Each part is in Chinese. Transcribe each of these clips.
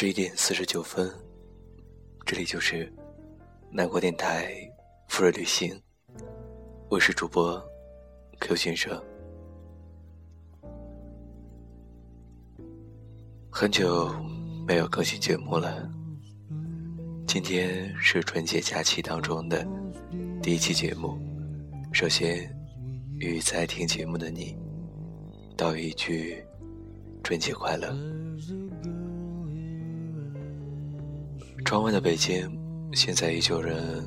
十一点四十九分，这里就是南国电台富瑞旅行，我是主播 Q 先生。很久没有更新节目了，今天是春节假期当中的第一期节目。首先，与在听节目的你道一句春节快乐。窗外的北京，现在依旧人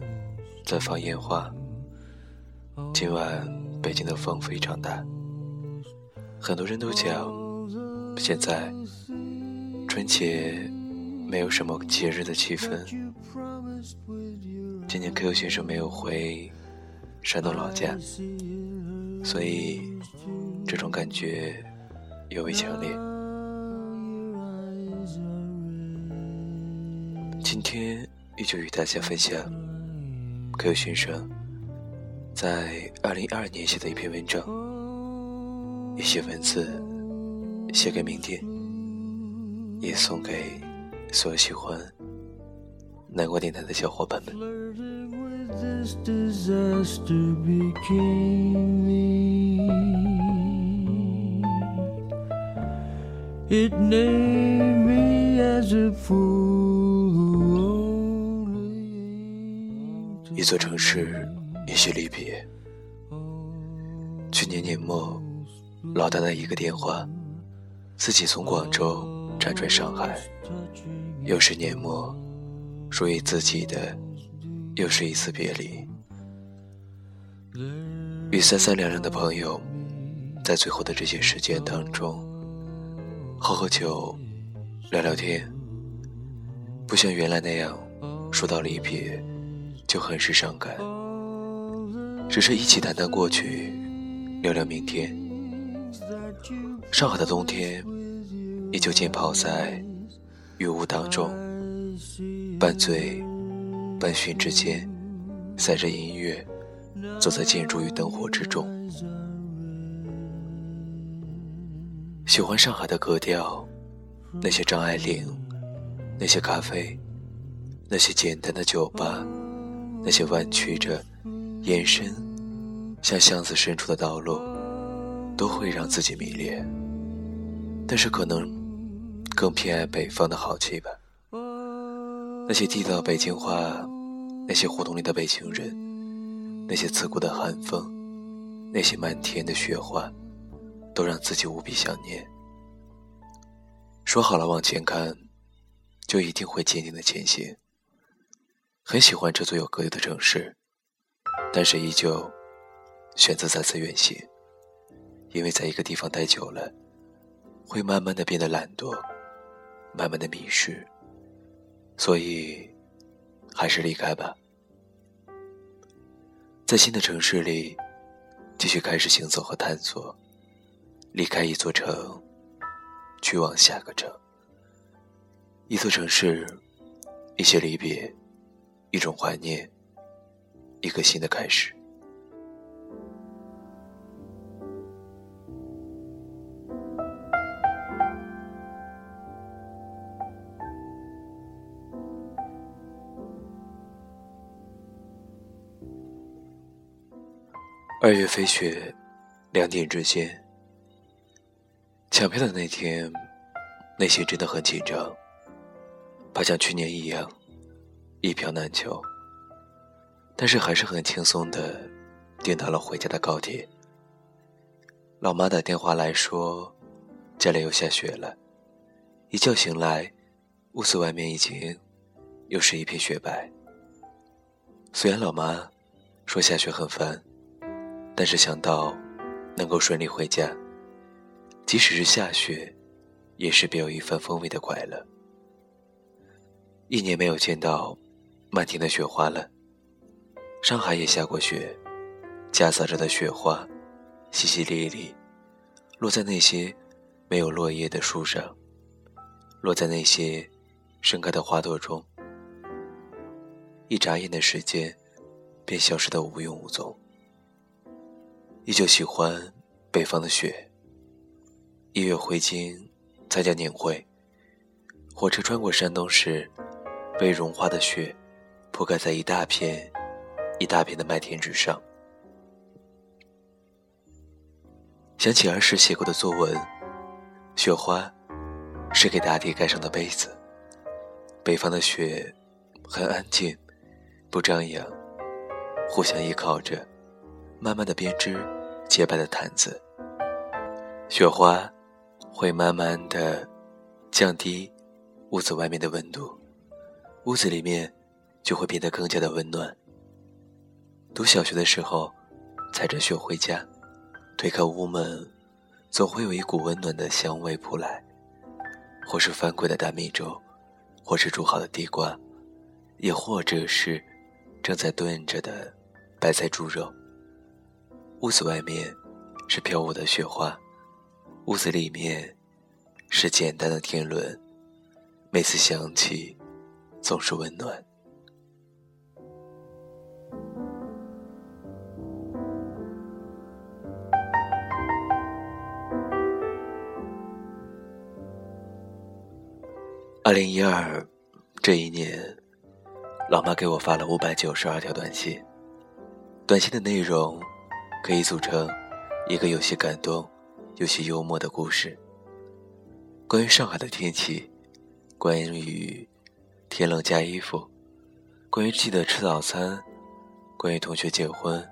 在放烟花。今晚北京的风非常大，很多人都讲，现在春节没有什么节日的气氛。今年 Q 先生没有回山东老家，所以这种感觉尤为强烈。今天依旧与大家分享柯友先生在二零二二年写的一篇文章，一些文字写给明天，也送给所有喜欢南国电台的小伙伴们。it name me as a fool 一座城市，一些离别。去年年末，老大的一个电话，自己从广州辗转上海。又是年末，属于自己的，又是一次别离。与三三两两的朋友，在最后的这些时间当中，喝喝酒，聊聊天，不像原来那样，说到离别。就很是伤感，只是一起谈谈过去，聊聊明天。上海的冬天，依旧浸泡在雨雾当中，半醉半醺之间，塞着音乐，走在建筑与灯火之中。喜欢上海的格调，那些张爱玲，那些咖啡，那些简单的酒吧。那些弯曲着、延伸向巷子深处的道路，都会让自己迷恋。但是可能更偏爱北方的好气吧。那些地道北京话，那些胡同里的北京人，那些刺骨的寒风，那些漫天的雪花，都让自己无比想念。说好了往前看，就一定会坚定的前行。很喜欢这座有格调的城市，但是依旧选择再次远行，因为在一个地方待久了，会慢慢的变得懒惰，慢慢的迷失，所以还是离开吧，在新的城市里继续开始行走和探索，离开一座城，去往下个城，一座城市，一些离别。一种怀念，一个新的开始。二月飞雪，两点之间，抢票的那天，内心真的很紧张，怕像去年一样。一票难求，但是还是很轻松的订到了回家的高铁。老妈打电话来说，家里又下雪了。一觉醒来，屋子外面已经又是一片雪白。虽然老妈说下雪很烦，但是想到能够顺利回家，即使是下雪，也是别有一番风味的快乐。一年没有见到。漫天的雪花了，上海也下过雪，夹杂着的雪花，淅淅沥沥，落在那些没有落叶的树上，落在那些盛开的花朵中，一眨眼的时间，便消失得无影无踪。依旧喜欢北方的雪。一月回京参加年会，火车穿过山东时，被融化的雪铺盖在一大片一大片的麦田之上。想起儿时写过的作文，雪花是给大地盖上的被子。北方的雪很安静，不张扬，互相依靠着，慢慢的编织洁白的毯子。雪花会慢慢的降低屋子外面的温度，屋子里面就会变得更加的温暖。读小学的时候，踩着雪回家，推开屋门，总会有一股温暖的香味扑来，或是翻滚的大米粥。或是煮好的地瓜，也或者是正在炖着的白菜猪肉。屋子外面是飘舞的雪花，屋子里面是简单的天伦。每次想起，总是温暖。二零一二这一年，老妈给我发了五百九十二条短信，短信的内容可以组成一个有些感动、有些幽默的故事。关于上海的天气，关于天冷加衣服，关于记得吃早餐，关于同学结婚，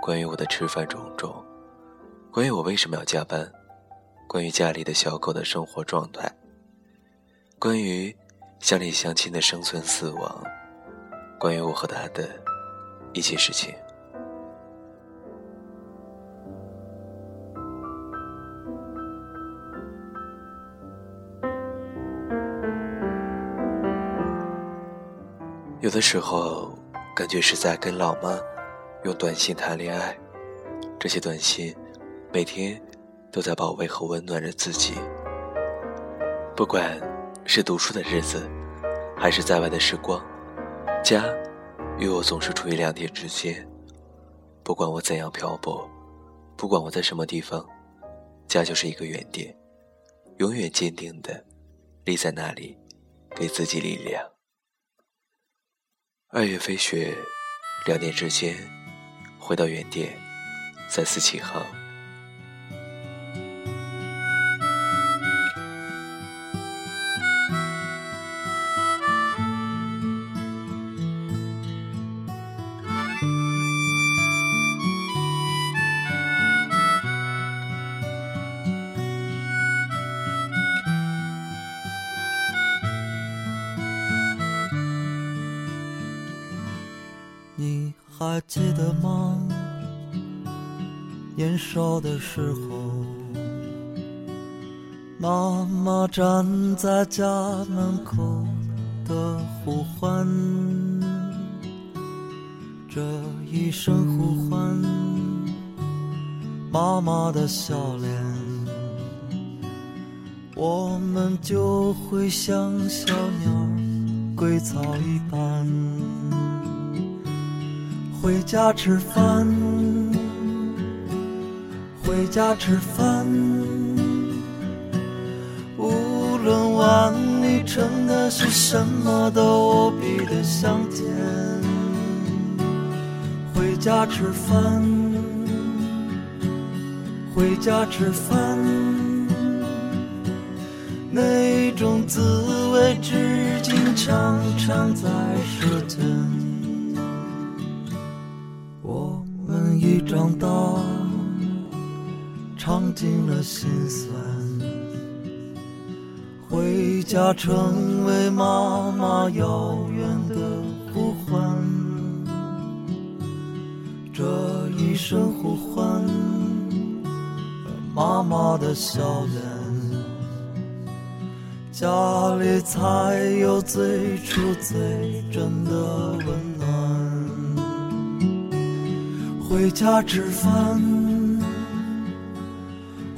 关于我的吃饭种种，关于我为什么要加班，关于家里的小狗的生活状态。关于乡里乡亲的生存死亡，关于我和他的一些事情。有的时候，感觉是在跟老妈用短信谈恋爱。这些短信每天都在保卫和温暖着自己，不管。是读书的日子，还是在外的时光，家与我总是处于两点之间。不管我怎样漂泊，不管我在什么地方，家就是一个原点，永远坚定的立在那里，给自己力量。二月飞雪，两点之间，回到原点，再次起航。年少的时候，妈妈站在家门口的呼唤，这一声呼唤，妈妈的笑脸，我们就会像小鸟归巢一般。回家吃饭，回家吃饭。无论碗里盛的是什么，都无比的香甜。回家吃饭，回家吃饭。那种滋味，至今常常在舌尖。一长大，尝尽了心酸，回家成为妈妈遥远的呼唤。这一声呼唤，妈妈的笑脸，家里才有最初最真的温暖。回家吃饭，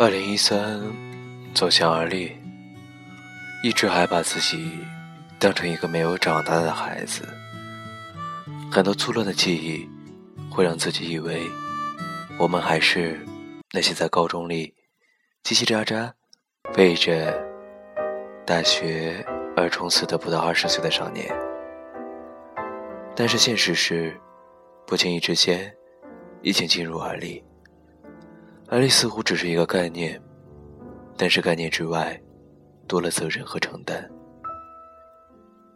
二零一三，走向而立，一直还把自己当成一个没有长大的孩子。很多粗乱的记忆，会让自己以为，我们还是那些在高中里叽叽喳喳背着大学而冲刺的不到二十岁的少年。但是现实是，不经意之间，已经进入而立。而立似乎只是一个概念，但是概念之外，多了责任和承担。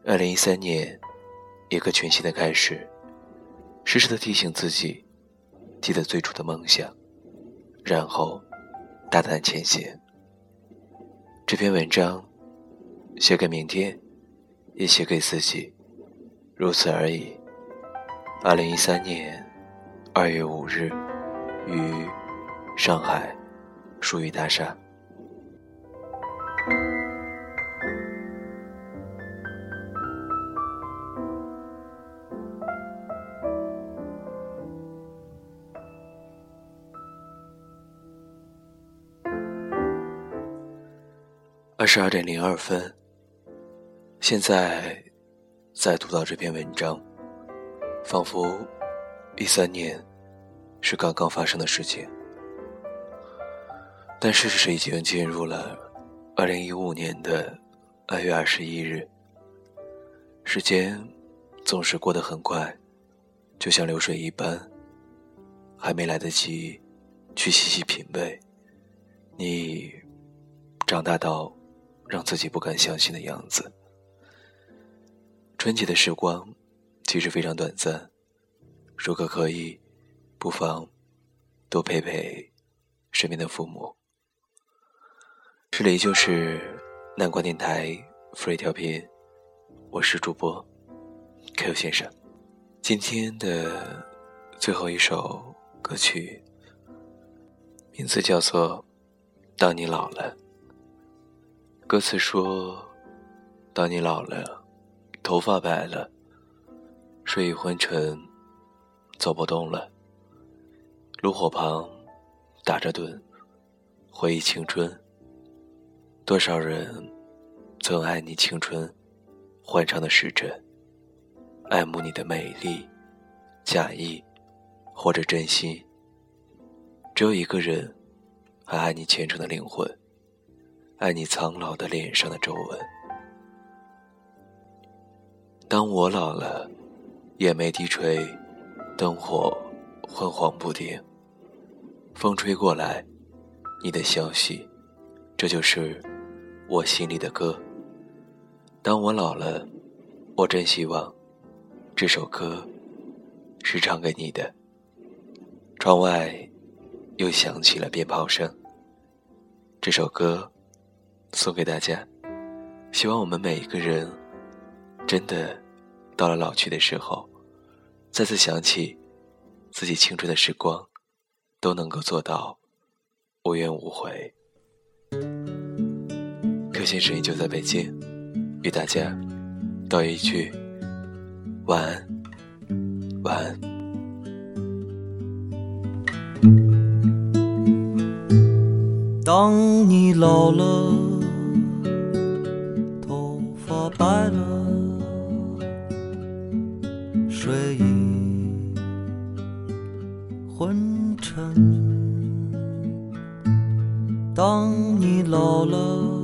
二零一三年，一个全新的开始，时时的提醒自己，记得最初的梦想，然后大胆前行。这篇文章写给明天，也写给自己，如此而已。二零一三年二月五日，于。上海，疏宇大厦。二十二点零二分。现在，再读到这篇文章，仿佛一三年是刚刚发生的事情。但事实已经进入了二零一五年的二月二十一日。时间总是过得很快，就像流水一般，还没来得及去细细品味，你长大到让自己不敢相信的样子。春节的时光其实非常短暂，如果可以，不妨多陪陪身边的父母。这里就是南瓜电台 free 调频，我是主播 Q 先生。今天的最后一首歌曲，名字叫做《当你老了》。歌词说：“当你老了，头发白了，睡意昏沉，走不动了。炉火旁打着盹，回忆青春。”多少人曾爱你青春欢畅的时辰，爱慕你的美丽，假意或者真心。只有一个人还爱你虔诚的灵魂，爱你苍老的脸上的皱纹。当我老了，眼眉低垂，灯火昏黄不定，风吹过来，你的消息，这就是。我心里的歌。当我老了，我真希望这首歌是唱给你的。窗外又响起了鞭炮声。这首歌送给大家，希望我们每一个人真的到了老去的时候，再次想起自己青春的时光，都能够做到无怨无悔。微信声音就在北京，与大家道一句晚安，晚安。当你老了，头发白了，睡意昏沉。当你老了。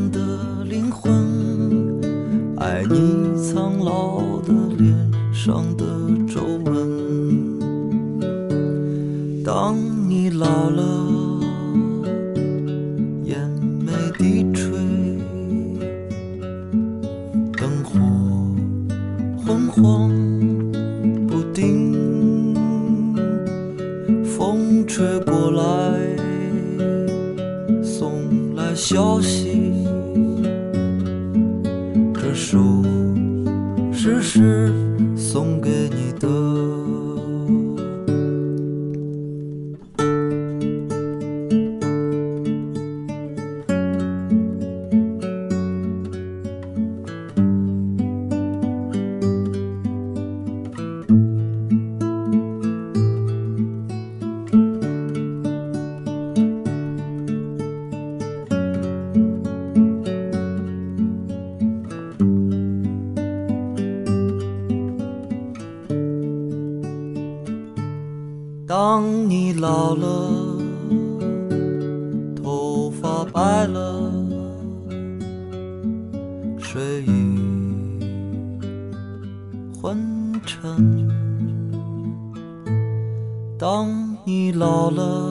爱你苍老的脸上的送给你白了，睡意昏沉。当你老了，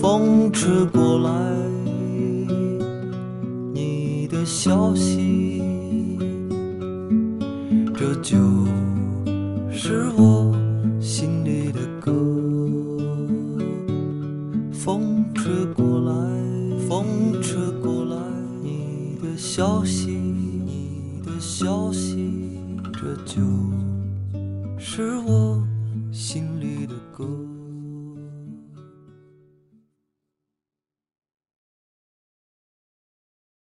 风吹过来你的消息，这就是我